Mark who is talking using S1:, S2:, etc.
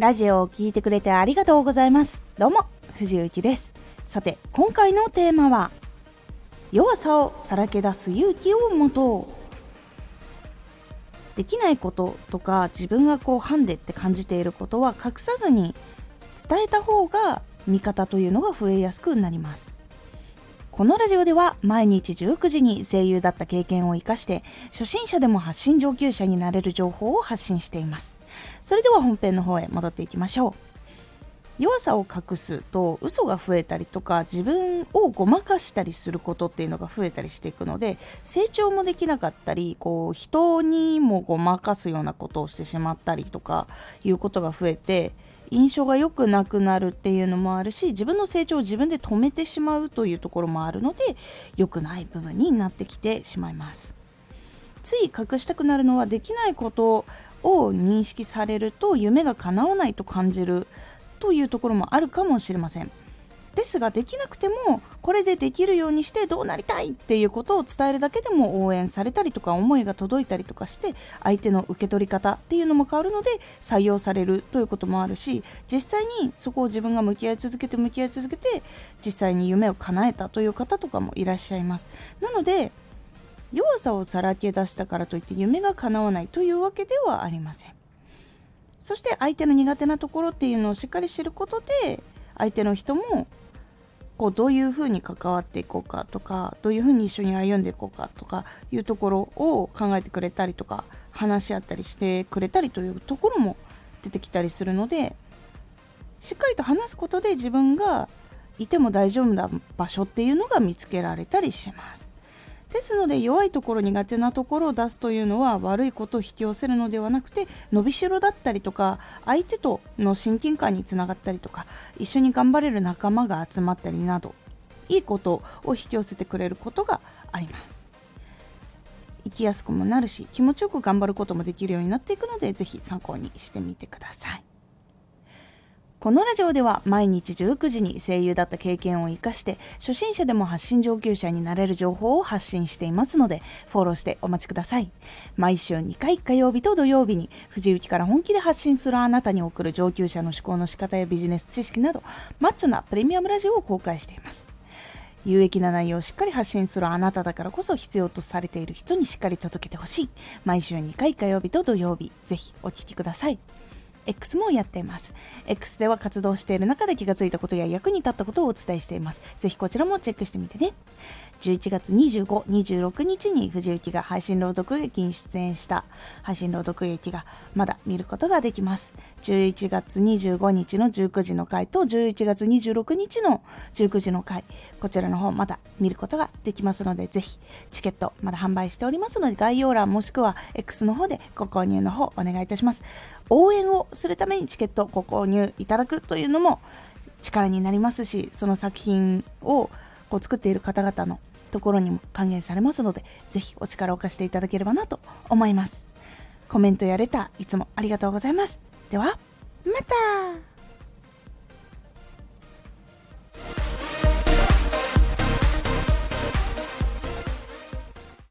S1: ラジオを聴いてくれてありがとうございます。どうも、藤幸です。さて、今回のテーマは、弱さをさらけ出す勇気を持とう。できないこととか自分がこうハンデって感じていることは隠さずに伝えた方が味方というのが増えやすくなりますこのラジオでは毎日19時に声優だった経験を生かして初心者でも発信上級者になれる情報を発信していますそれでは本編の方へ戻っていきましょう。弱さを隠すと嘘が増えたりとか自分をごまかしたりすることっていうのが増えたりしていくので成長もできなかったりこう人にもごまかすようなことをしてしまったりとかいうことが増えて印象が良くなくなるっていうのもあるし自分の成長を自分で止めてしまうというところもあるので良くない部分になってきてしまいます。つい隠したくなるのはできないことを認識されると夢が叶わないと感じるというところもあるかもしれません。ですができなくてもこれでできるようにしてどうなりたいっていうことを伝えるだけでも応援されたりとか思いが届いたりとかして相手の受け取り方っていうのも変わるので採用されるということもあるし実際にそこを自分が向き合い続けて向き合い続けて実際に夢を叶えたという方とかもいらっしゃいます。なので弱さをさらけ出したからといって夢が叶わないというわけではありませんそして相手の苦手なところっていうのをしっかり知ることで相手の人もこうどういうふうに関わっていこうかとかどういうふうに一緒に歩んでいこうかとかいうところを考えてくれたりとか話し合ったりしてくれたりというところも出てきたりするのでしっかりと話すことで自分がいても大丈夫な場所っていうのが見つけられたりします。ですので弱いところ苦手なところを出すというのは悪いことを引き寄せるのではなくて伸びしろだったりとか相手との親近感につながったりとか一緒に頑張れる仲間が集まったりなどいいことを引き寄せてくれることがあります。生きやすくもなるし気持ちよく頑張ることもできるようになっていくのでぜひ参考にしてみてください。このラジオでは毎日19時に声優だった経験を生かして初心者でも発信上級者になれる情報を発信していますのでフォローしてお待ちください。毎週2回火曜日と土曜日に藤雪から本気で発信するあなたに送る上級者の思考の仕方やビジネス知識などマッチョなプレミアムラジオを公開しています。有益な内容をしっかり発信するあなただからこそ必要とされている人にしっかり届けてほしい。毎週2回火曜日と土曜日、ぜひお聴きください。X もやっています。X では活動している中で気がついたことや役に立ったことをお伝えしています。ぜひこちらもチェックしてみてね。11月25、26日に藤幸が配信朗読劇に出演した配信朗読劇がまだ見ることができます。11月25日の19時の回と11月26日の19時の回、こちらの方まだ見ることができますので、ぜひチケットまだ販売しておりますので、概要欄もしくは X の方でご購入の方お願いいたします。応援をするためにチケットご購入いただくというのも力になりますし、その作品をこう作っている方々のところにも還元されますので、ぜひお力を貸していただければなと思います。コメントやレター、いつもありがとうございます。では、また